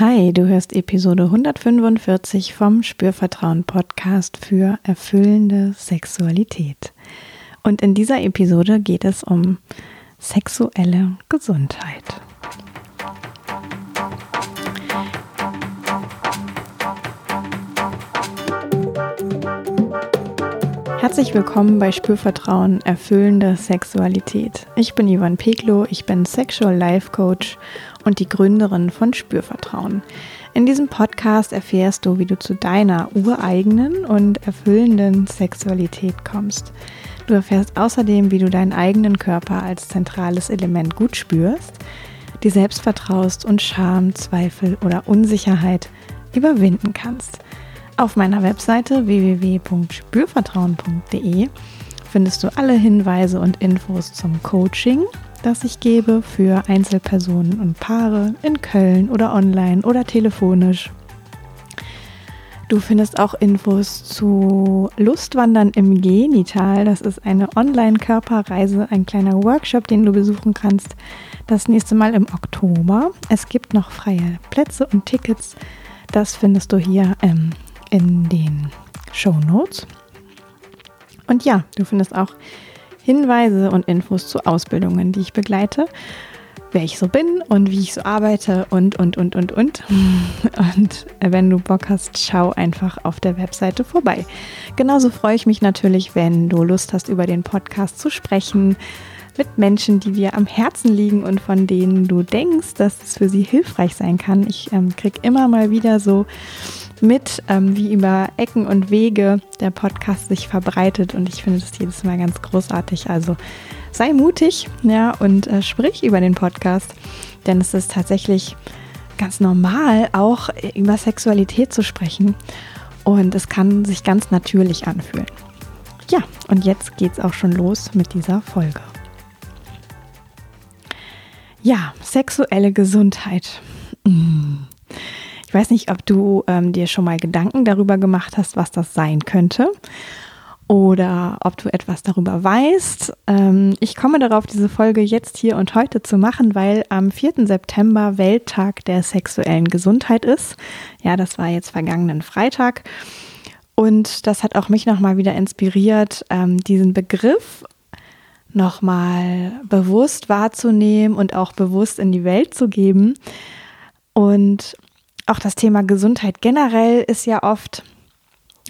Hi, du hörst Episode 145 vom Spürvertrauen Podcast für erfüllende Sexualität. Und in dieser Episode geht es um sexuelle Gesundheit. Herzlich willkommen bei Spürvertrauen erfüllende Sexualität. Ich bin Ivan Peklo, ich bin Sexual Life Coach und die Gründerin von Spürvertrauen. In diesem Podcast erfährst du, wie du zu deiner ureigenen und erfüllenden Sexualität kommst. Du erfährst außerdem, wie du deinen eigenen Körper als zentrales Element gut spürst, dir selbst vertraust und Scham, Zweifel oder Unsicherheit überwinden kannst. Auf meiner Webseite www.spürvertrauen.de findest du alle Hinweise und Infos zum Coaching, das ich gebe für Einzelpersonen und Paare in Köln oder online oder telefonisch. Du findest auch Infos zu Lustwandern im Genital. Das ist eine Online-Körperreise, ein kleiner Workshop, den du besuchen kannst. Das nächste Mal im Oktober. Es gibt noch freie Plätze und Tickets. Das findest du hier ähm, in den Show Notes. Und ja, du findest auch Hinweise und Infos zu Ausbildungen, die ich begleite, wer ich so bin und wie ich so arbeite und, und, und, und, und. Und wenn du Bock hast, schau einfach auf der Webseite vorbei. Genauso freue ich mich natürlich, wenn du Lust hast, über den Podcast zu sprechen mit Menschen, die dir am Herzen liegen und von denen du denkst, dass es für sie hilfreich sein kann. Ich ähm, kriege immer mal wieder so mit, ähm, wie über Ecken und Wege der Podcast sich verbreitet und ich finde das jedes Mal ganz großartig. Also sei mutig, ja, und äh, sprich über den Podcast, denn es ist tatsächlich ganz normal, auch über Sexualität zu sprechen und es kann sich ganz natürlich anfühlen. Ja, und jetzt geht's auch schon los mit dieser Folge. Ja, sexuelle Gesundheit. Mmh. Ich weiß nicht, ob du ähm, dir schon mal Gedanken darüber gemacht hast, was das sein könnte oder ob du etwas darüber weißt. Ähm, ich komme darauf, diese Folge jetzt hier und heute zu machen, weil am 4. September Welttag der sexuellen Gesundheit ist. Ja, das war jetzt vergangenen Freitag. Und das hat auch mich nochmal wieder inspiriert, ähm, diesen Begriff nochmal bewusst wahrzunehmen und auch bewusst in die Welt zu geben. Und auch das Thema Gesundheit generell ist ja oft,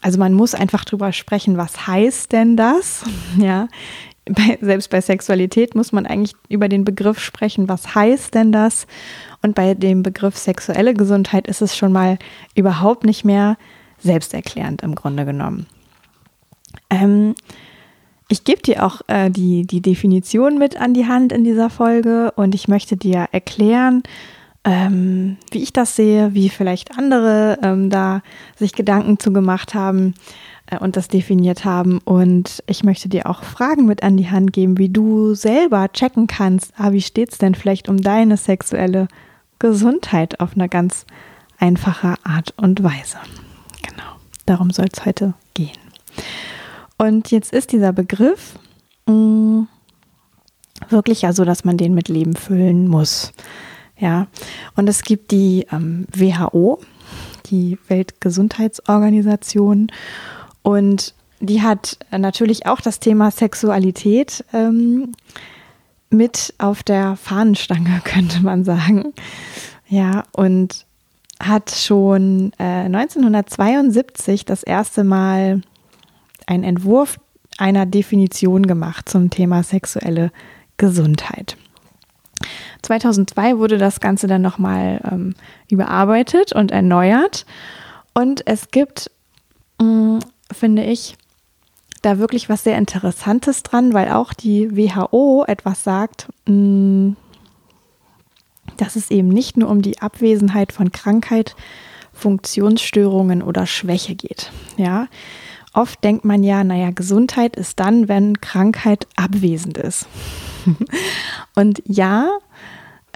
also man muss einfach drüber sprechen, was heißt denn das? Ja, bei, selbst bei Sexualität muss man eigentlich über den Begriff sprechen, was heißt denn das? Und bei dem Begriff sexuelle Gesundheit ist es schon mal überhaupt nicht mehr selbsterklärend im Grunde genommen. Ähm, ich gebe dir auch äh, die, die Definition mit an die Hand in dieser Folge und ich möchte dir erklären, ähm, wie ich das sehe, wie vielleicht andere ähm, da sich Gedanken zu gemacht haben äh, und das definiert haben. Und ich möchte dir auch Fragen mit an die Hand geben, wie du selber checken kannst, ah, wie steht es denn vielleicht um deine sexuelle Gesundheit auf eine ganz einfache Art und Weise. Genau, darum soll es heute gehen. Und jetzt ist dieser Begriff mh, mm, wirklich ja so, dass man den mit Leben füllen muss. Ja, und es gibt die ähm, WHO, die Weltgesundheitsorganisation, und die hat natürlich auch das Thema Sexualität ähm, mit auf der Fahnenstange, könnte man sagen. Ja, und hat schon äh, 1972 das erste Mal einen Entwurf einer Definition gemacht zum Thema sexuelle Gesundheit. 2002 wurde das Ganze dann nochmal ähm, überarbeitet und erneuert. Und es gibt, mh, mm, finde ich, da wirklich was sehr Interessantes dran, weil auch die WHO etwas sagt, mh, mm, dass es eben nicht nur um die Abwesenheit von Krankheit, Funktionsstörungen oder Schwäche geht. Ja, oft denkt man ja, naja, Gesundheit ist dann, wenn Krankheit abwesend ist. Und ja,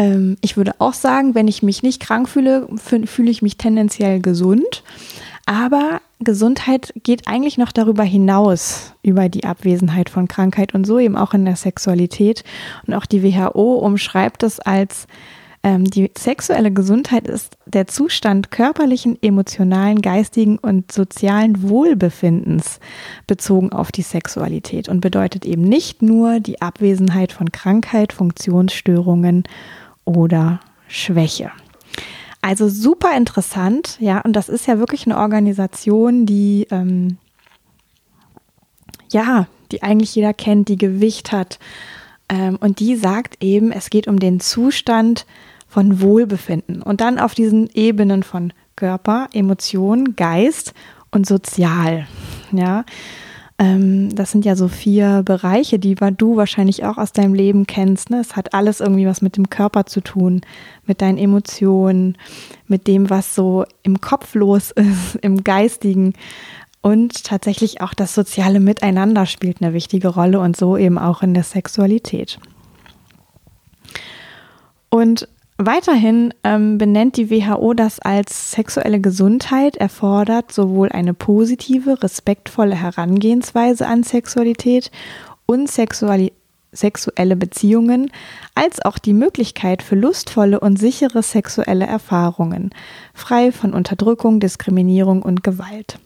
ähm, ich würde auch sagen, wenn ich mich nicht krank fühle, fühle ich mich tendenziell gesund. Aber Gesundheit geht eigentlich noch darüber hinaus, über die Abwesenheit von Krankheit und so eben auch in der Sexualität. Und auch die WHO umschreibt es als Ähm, die sexuelle Gesundheit ist der Zustand körperlichen, emotionalen, geistigen und sozialen Wohlbefindens bezogen auf die Sexualität und bedeutet eben nicht nur die Abwesenheit von Krankheit, Funktionsstörungen oder Schwäche. Also super interessant, ja, und das ist ja wirklich eine Organisation, die ähm, ja, die eigentlich jeder kennt, die Gewicht hat. Ähm, und die sagt eben, es geht um den Zustand von Wohlbefinden und dann auf diesen Ebenen von Körper, Emotion, Geist und Sozial. Ja, das sind ja so vier Bereiche, die du wahrscheinlich auch aus deinem Leben kennst. Ne? Es hat alles irgendwie was mit dem Körper zu tun, mit deinen Emotionen, mit dem, was so im Kopf los ist, im Geistigen. Und tatsächlich auch das soziale Miteinander spielt eine wichtige Rolle und so eben auch in der Sexualität. Und Weiterhin ähm, benennt die WHO das als sexuelle Gesundheit erfordert sowohl eine positive, respektvolle Herangehensweise an Sexualität und Sexuali sexuelle Beziehungen, als auch die Möglichkeit für lustvolle und sichere sexuelle Erfahrungen, frei von Unterdrückung, Diskriminierung und Gewalt.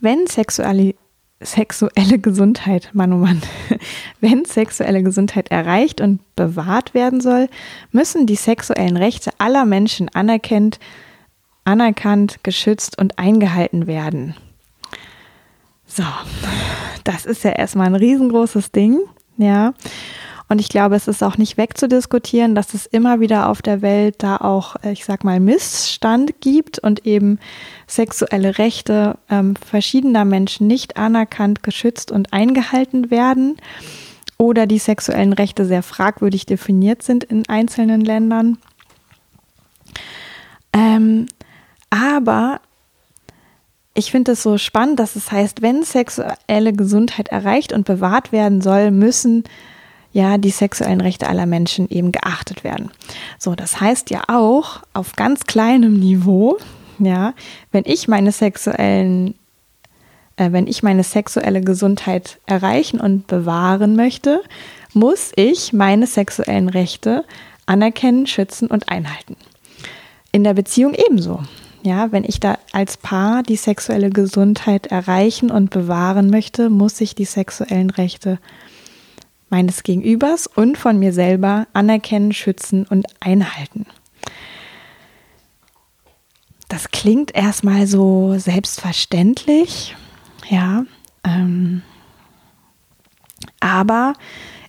Wenn Sexualität sexuelle Gesundheit, Mann oh Mann, wenn sexuelle Gesundheit erreicht und bewahrt werden soll, müssen die sexuellen Rechte aller Menschen anerkannt, anerkannt, geschützt und eingehalten werden. So, das ist ja erstmal ein riesengroßes Ding, ja. Und ich glaube, es ist auch nicht wegzudiskutieren, dass es immer wieder auf der Welt da auch, äh, ich sag mal, Missstand gibt und eben sexuelle Rechte ähm, verschiedener Menschen nicht anerkannt, geschützt und eingehalten werden oder die sexuellen Rechte sehr fragwürdig definiert sind in einzelnen Ländern. Ähm, aber ich finde es so spannend, dass es heißt, wenn sexuelle Gesundheit erreicht und bewahrt werden soll, müssen ja die sexuellen Rechte aller Menschen eben geachtet werden. So, das heißt ja auch auf ganz kleinem Niveau, ja, wenn ich meine sexuellen äh, wenn ich meine sexuelle Gesundheit erreichen und bewahren möchte, muss ich meine sexuellen Rechte anerkennen, schützen und einhalten. In der Beziehung ebenso. Ja, wenn ich da als Paar die sexuelle Gesundheit erreichen und bewahren möchte, muss ich die sexuellen Rechte meines Gegenübers und von mir selber anerkennen, schützen und einhalten. Das klingt erstmal so selbstverständlich, ja, ähm, aber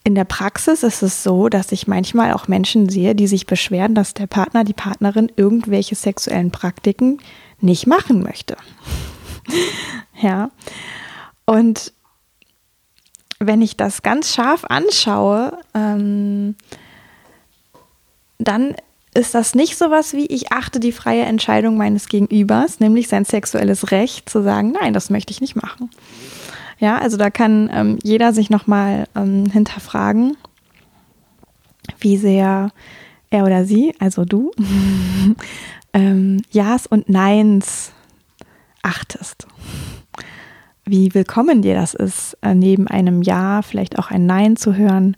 in der Praxis ist es so, dass ich manchmal auch Menschen sehe, die sich beschweren, dass der Partner, die Partnerin irgendwelche sexuellen Praktiken nicht machen möchte. ja. Und wenn ich das ganz scharf anschaue, ähm, dann ist das nicht so was wie, ich achte die freie Entscheidung meines Gegenübers, nämlich sein sexuelles Recht zu sagen, nein, das möchte ich nicht machen. Ja, also da kann ähm, jeder sich nochmal ähm, hinterfragen, wie sehr er oder sie, also du, ähm, Ja's und Neins achtest wie willkommen dir das ist, äh, neben einem Ja vielleicht auch ein Nein zu hören.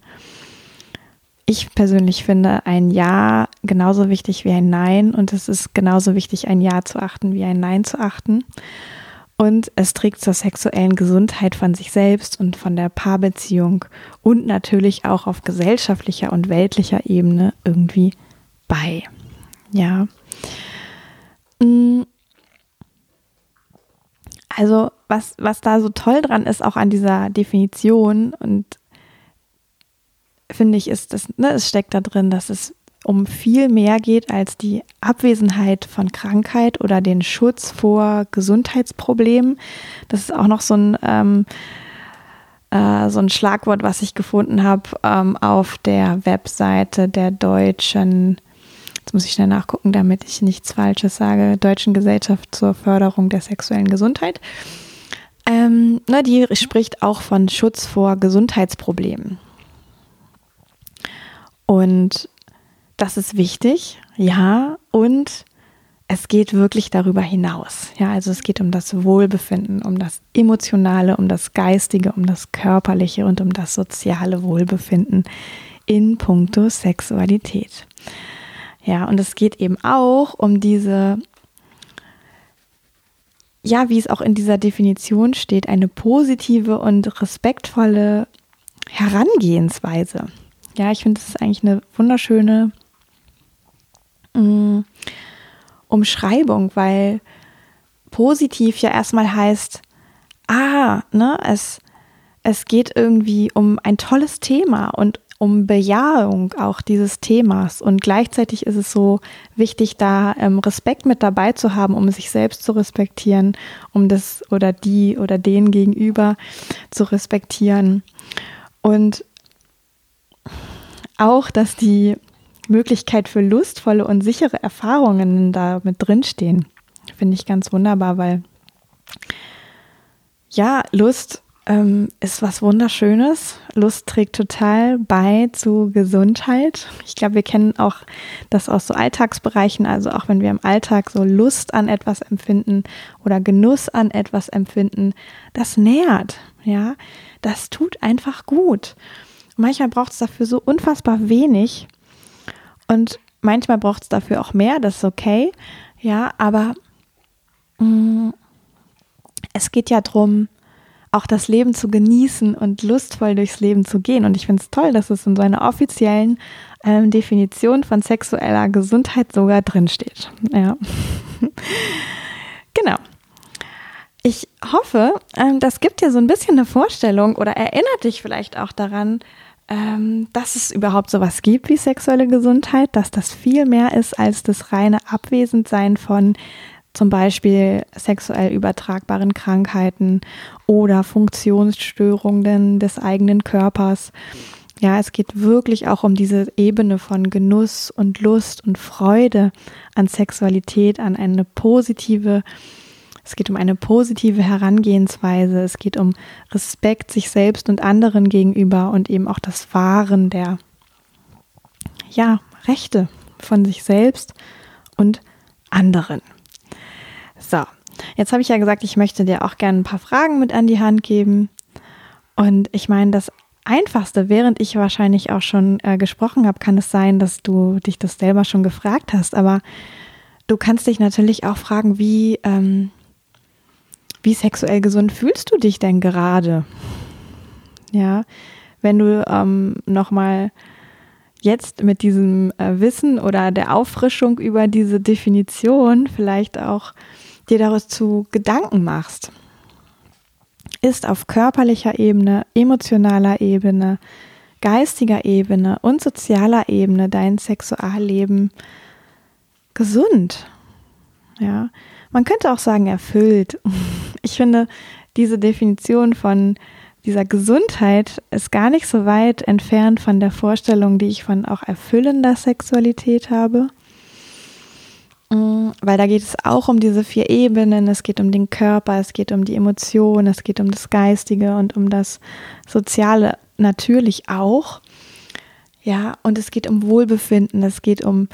Ich persönlich finde ein Ja genauso wichtig wie ein Nein und es ist genauso wichtig, ein Ja zu achten wie ein Nein zu achten. Und es trägt zur sexuellen Gesundheit von sich selbst und von der Paarbeziehung und natürlich auch auf gesellschaftlicher und weltlicher Ebene irgendwie bei. Ja. Mm. Also was, was da so toll dran ist, auch an dieser Definition und finde ich, ist das, ne, es steckt da drin, dass es um viel mehr geht als die Abwesenheit von Krankheit oder den Schutz vor Gesundheitsproblemen. Das ist auch noch so ein, ähm, äh, so ein Schlagwort, was ich gefunden habe ähm, auf der Webseite der deutschen Jetzt muss ich schnell nachgucken, damit ich nichts Falsches sage. Deutschen Gesellschaft zur Förderung der sexuellen Gesundheit. Ähm, na, die spricht auch von Schutz vor Gesundheitsproblemen. Und das ist wichtig, ja. Und es geht wirklich darüber hinaus. Ja, also es geht um das Wohlbefinden, um das emotionale, um das geistige, um das körperliche und um das soziale Wohlbefinden in puncto Sexualität. Ja, und es geht eben auch um diese, ja, wie es auch in dieser Definition steht, eine positive und respektvolle Herangehensweise. Ja, ich finde, das ist eigentlich eine wunderschöne mh, mm, Umschreibung, weil positiv ja erstmal heißt, ah, ne, es, es geht irgendwie um ein tolles Thema und um Bejahung auch dieses Themas. Und gleichzeitig ist es so wichtig, da ähm, Respekt mit dabei zu haben, um sich selbst zu respektieren, um das oder die oder den gegenüber zu respektieren. Und auch, dass die Möglichkeit für lustvolle und sichere Erfahrungen da mit drinstehen, finde ich ganz wunderbar, weil ja, Lust ähm, ist was Wunderschönes. Lust trägt total bei zu Gesundheit. Ich glaube, wir kennen auch das aus so Alltagsbereichen. Also auch wenn wir im Alltag so Lust an etwas empfinden oder Genuss an etwas empfinden, das nährt. Ja, das tut einfach gut. Manchmal braucht es dafür so unfassbar wenig und manchmal braucht es dafür auch mehr. Das ist okay. Ja, aber mh, mm, es geht ja darum, auch das Leben zu genießen und lustvoll durchs Leben zu gehen. Und ich finde es toll, dass es in so einer offiziellen ähm, Definition von sexueller Gesundheit sogar drinsteht. Ja. genau. Ich hoffe, ähm, das gibt dir so ein bisschen eine Vorstellung oder erinnert dich vielleicht auch daran, ähm, dass es überhaupt sowas gibt wie sexuelle Gesundheit, dass das viel mehr ist als das reine Abwesendsein von zum Beispiel sexuell übertragbaren Krankheiten oder Funktionsstörungen des eigenen Körpers. Ja, es geht wirklich auch um diese Ebene von Genuss und Lust und Freude an Sexualität, an eine positive, es geht um eine positive Herangehensweise, es geht um Respekt sich selbst und anderen gegenüber und eben auch das Wahren der, ja, Rechte von sich selbst und anderen. So, jetzt habe ich ja gesagt, ich möchte dir auch gerne ein paar Fragen mit an die Hand geben. Und ich meine, das Einfachste, während ich wahrscheinlich auch schon äh, gesprochen habe, kann es sein, dass du dich das selber schon gefragt hast. Aber du kannst dich natürlich auch fragen, wie, ähm, wie sexuell gesund fühlst du dich denn gerade? Ja, wenn du ähm, nochmal jetzt mit diesem äh, Wissen oder der Auffrischung über diese Definition vielleicht auch dir dazu Gedanken machst, ist auf körperlicher Ebene, emotionaler Ebene, geistiger Ebene und sozialer Ebene dein Sexualleben gesund. Ja, man könnte auch sagen erfüllt. Ich finde, diese Definition von dieser Gesundheit ist gar nicht so weit entfernt von der Vorstellung, die ich von auch erfüllender Sexualität habe. Mm, weil da geht es auch um diese vier Ebenen. Es geht um den Körper, es geht um die Emotionen, es geht um das Geistige und um das Soziale natürlich auch. Ja, und es geht um Wohlbefinden, es geht um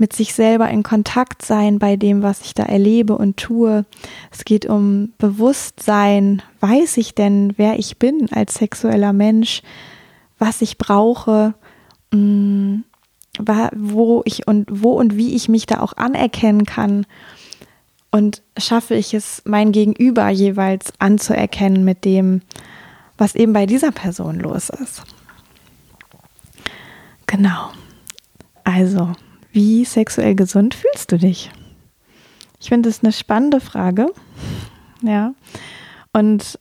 mit sich selber in Kontakt sein bei dem, was ich da erlebe und tue. Es geht um Bewusstsein. Weiß ich denn, wer ich bin als sexueller Mensch, was ich brauche? Mm, wo ich und wo und wie ich mich da auch anerkennen kann und schaffe ich es, mein Gegenüber jeweils anzuerkennen mit dem, was eben bei dieser Person los ist. Genau. Also, wie sexuell gesund fühlst du dich? Ich finde das eine spannende Frage. Ja. Und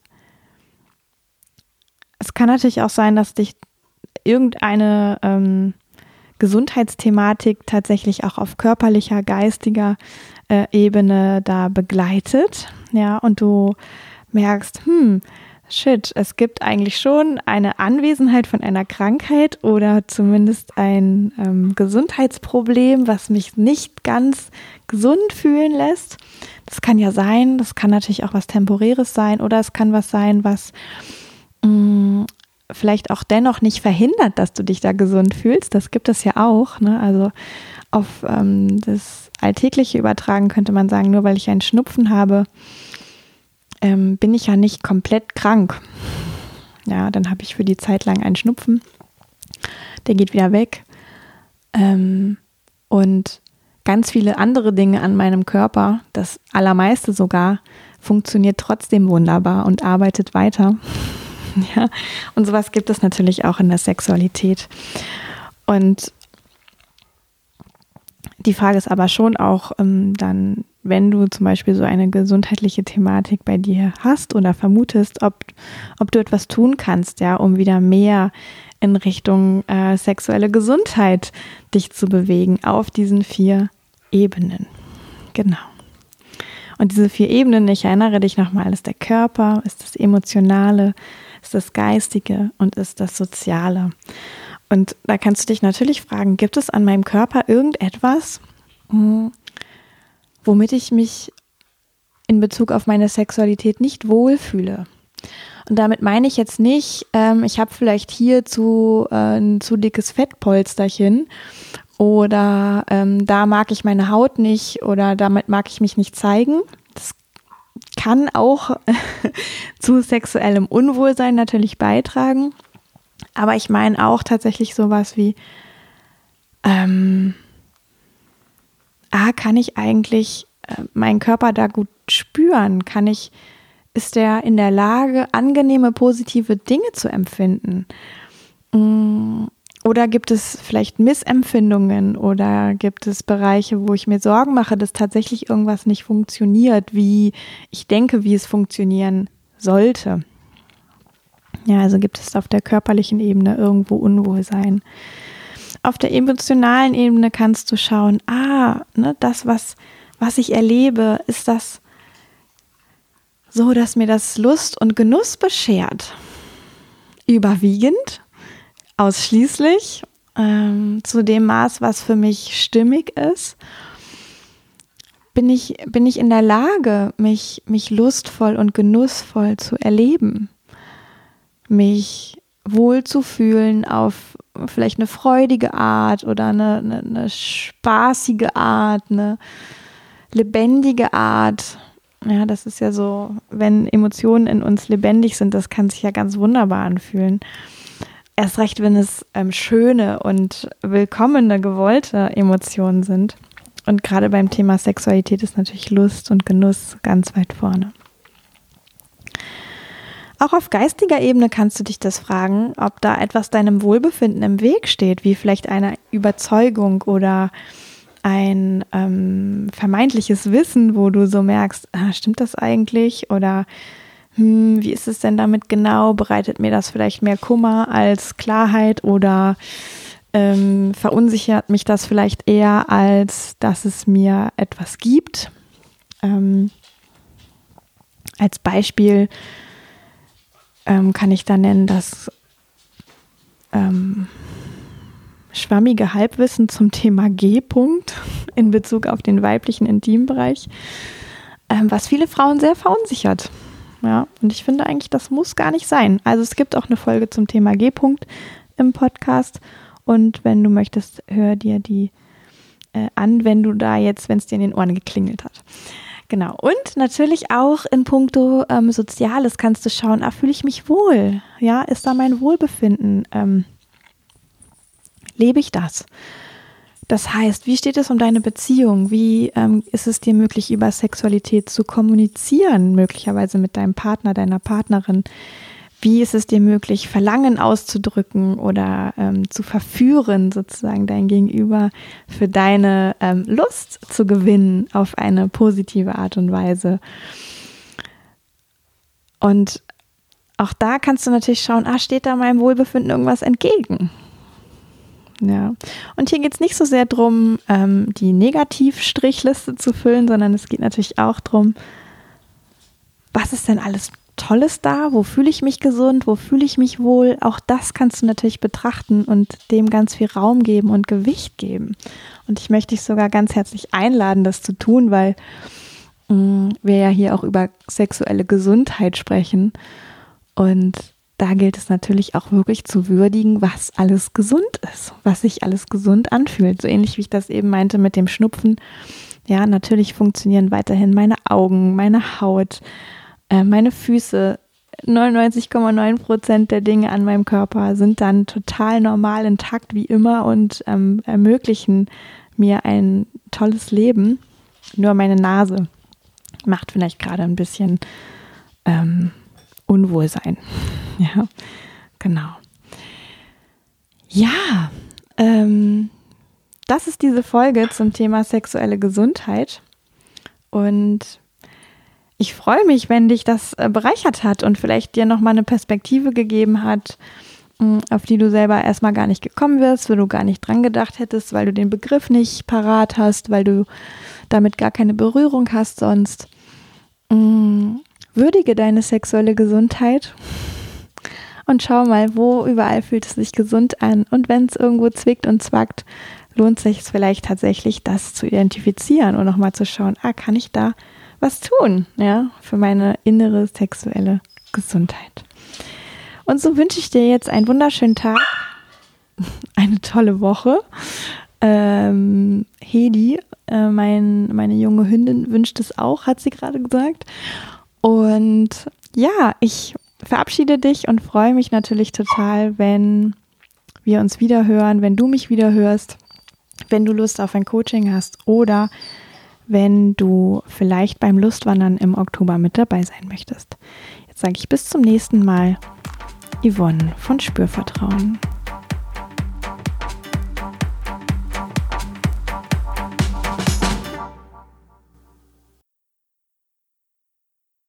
es kann natürlich auch sein, dass dich irgendeine ähm, Gesundheitsthematik tatsächlich auch auf körperlicher, geistiger äh, Ebene da begleitet. Ja, und du merkst, hm, shit, es gibt eigentlich schon eine Anwesenheit von einer Krankheit oder zumindest ein ähm, Gesundheitsproblem, was mich nicht ganz gesund fühlen lässt. Das kann ja sein, das kann natürlich auch was Temporäres sein oder es kann was sein, was mh, mm, vielleicht auch dennoch nicht verhindert, dass du dich da gesund fühlst. Das gibt es ja auch. Ne? Also auf ähm, das Alltägliche übertragen könnte man sagen, nur weil ich einen Schnupfen habe, ähm, bin ich ja nicht komplett krank. Ja, dann habe ich für die Zeit lang einen Schnupfen. der geht wieder weg. Ähm, und ganz viele andere Dinge an meinem Körper, das allermeiste sogar, funktioniert trotzdem wunderbar und arbeitet weiter. ja, und sowas gibt es natürlich auch in der Sexualität. Und die Frage ist aber schon auch ähm, dann, wenn du zum Beispiel so eine gesundheitliche Thematik bei dir hast oder vermutest, ob, ob du etwas tun kannst, ja, um wieder mehr in Richtung äh, sexuelle Gesundheit dich zu bewegen auf diesen vier Ebenen. Genau. Und diese vier Ebenen, ich erinnere dich nochmal, ist der Körper, ist das Emotionale, ist das Geistige und ist das Soziale. Und da kannst du dich natürlich fragen, gibt es an meinem Körper irgendetwas, hm, womit ich mich in Bezug auf meine Sexualität nicht wohlfühle? Und damit meine ich jetzt nicht, ähm, ich habe vielleicht hier zu, äh, ein zu dickes Fettpolsterchen oder ähm, da mag ich meine Haut nicht oder damit mag ich mich nicht zeigen. Kann auch zu sexuellem Unwohlsein natürlich beitragen. Aber ich meine auch tatsächlich sowas wie, ähm, ah, kann ich eigentlich äh, meinen Körper da gut spüren? Kann ich, ist der in der Lage, angenehme, positive Dinge zu empfinden? Mm, oder gibt es vielleicht Missempfindungen oder gibt es Bereiche, wo ich mir Sorgen mache, dass tatsächlich irgendwas nicht funktioniert, wie ich denke, wie es funktionieren sollte? Ja, also gibt es auf der körperlichen Ebene irgendwo Unwohlsein. Auf der emotionalen Ebene kannst du schauen, ah, ne, das, was, was ich erlebe, ist das so, dass mir das Lust und Genuss beschert. Überwiegend, ausschließlich, ähm, zu dem Maß, was für mich stimmig ist. Bin ich, bin ich in der Lage, mich, mich lustvoll und genussvoll zu erleben? mich wohlzufühlen auf vielleicht eine freudige Art oder eine, eine, eine spaßige Art, eine lebendige Art. Ja, das ist ja so, wenn Emotionen in uns lebendig sind, das kann sich ja ganz wunderbar anfühlen. Erst recht, wenn es ähm, schöne und willkommene, gewollte Emotionen sind. Und gerade beim Thema Sexualität ist natürlich Lust und Genuss ganz weit vorne. Auch auf geistiger Ebene kannst du dich das fragen, ob da etwas deinem Wohlbefinden im Weg steht, wie vielleicht eine Überzeugung oder ein ähm, vermeintliches Wissen, wo du so merkst, ah, stimmt das eigentlich? Oder hm, wie ist es denn damit genau? Bereitet mir das vielleicht mehr Kummer als Klarheit oder ähm, verunsichert mich das vielleicht eher, als dass es mir etwas gibt? Ähm, als Beispiel, ähm, kann ich da nennen, das ähm, schwammige Halbwissen zum Thema G-Punkt in Bezug auf den weiblichen Intimbereich, ähm, was viele Frauen sehr verunsichert. Ja, und ich finde eigentlich, das muss gar nicht sein. Also es gibt auch eine Folge zum Thema G-Punkt im Podcast. Und wenn du möchtest, hör dir die äh, an, wenn du da jetzt, wenn es dir in den Ohren geklingelt hat. Genau. Und natürlich auch in puncto ähm, Soziales kannst du schauen, ah, fühle ich mich wohl? Ja, ist da mein Wohlbefinden? Ähm, lebe ich das? Das heißt, wie steht es um deine Beziehung? Wie ähm, ist es dir möglich, über Sexualität zu kommunizieren, möglicherweise mit deinem Partner, deiner Partnerin? Wie ist es dir möglich, Verlangen auszudrücken oder ähm, zu verführen, sozusagen dein Gegenüber für deine ähm, Lust zu gewinnen auf eine positive Art und Weise? Und auch da kannst du natürlich schauen, ah, steht da meinem Wohlbefinden irgendwas entgegen? Ja, und hier geht es nicht so sehr darum, ähm, die Negativstrichliste zu füllen, sondern es geht natürlich auch darum, was ist denn alles Tolles da? Wo fühle ich mich gesund? Wo fühle ich mich wohl? Auch das kannst du natürlich betrachten und dem ganz viel Raum geben und Gewicht geben. Und ich möchte dich sogar ganz herzlich einladen, das zu tun, weil mh, mm, wir ja hier auch über sexuelle Gesundheit sprechen. Und da gilt es natürlich auch wirklich zu würdigen, was alles gesund ist, was sich alles gesund anfühlt. So ähnlich wie ich das eben meinte mit dem Schnupfen. Ja, natürlich funktionieren weiterhin meine Augen, meine Haut, äh, meine Füße 99,9 Prozent der Dinge an meinem Körper sind dann total normal intakt wie immer und ähm, ermöglichen mir ein tolles Leben. Nur meine Nase macht vielleicht gerade ein bisschen ähm, Unwohlsein. Ja, genau. Ja, ähm, das ist diese Folge zum Thema sexuelle Gesundheit. Und ich freue mich, wenn dich das äh, bereichert hat und vielleicht dir nochmal eine Perspektive gegeben hat, mm, auf die du selber erstmal gar nicht gekommen wirst, wo du gar nicht dran gedacht hättest, weil du den Begriff nicht parat hast, weil du damit gar keine Berührung hast sonst. Mm, würdige deine sexuelle Gesundheit und schau mal, wo überall fühlt es sich gesund an. Und wenn es irgendwo zwickt und zwackt, lohnt sich es vielleicht tatsächlich, das zu identifizieren und nochmal zu schauen, ah, kann ich da was tun, ja, für meine innere sexuelle Gesundheit. Und so wünsche ich dir jetzt einen wunderschönen Tag, eine tolle Woche. Ähm, Hedi, äh, mein, meine junge Hündin, wünscht es auch, hat sie gerade gesagt. Und ja, ich verabschiede dich und freue mich natürlich total, wenn wir uns wieder hören, wenn du mich wieder hörst, wenn du Lust auf ein Coaching hast oder wenn du vielleicht beim Lustwandern im Oktober mit dabei sein möchtest. Jetzt sage ich bis zum nächsten Mal. Yvonne von Spürvertrauen.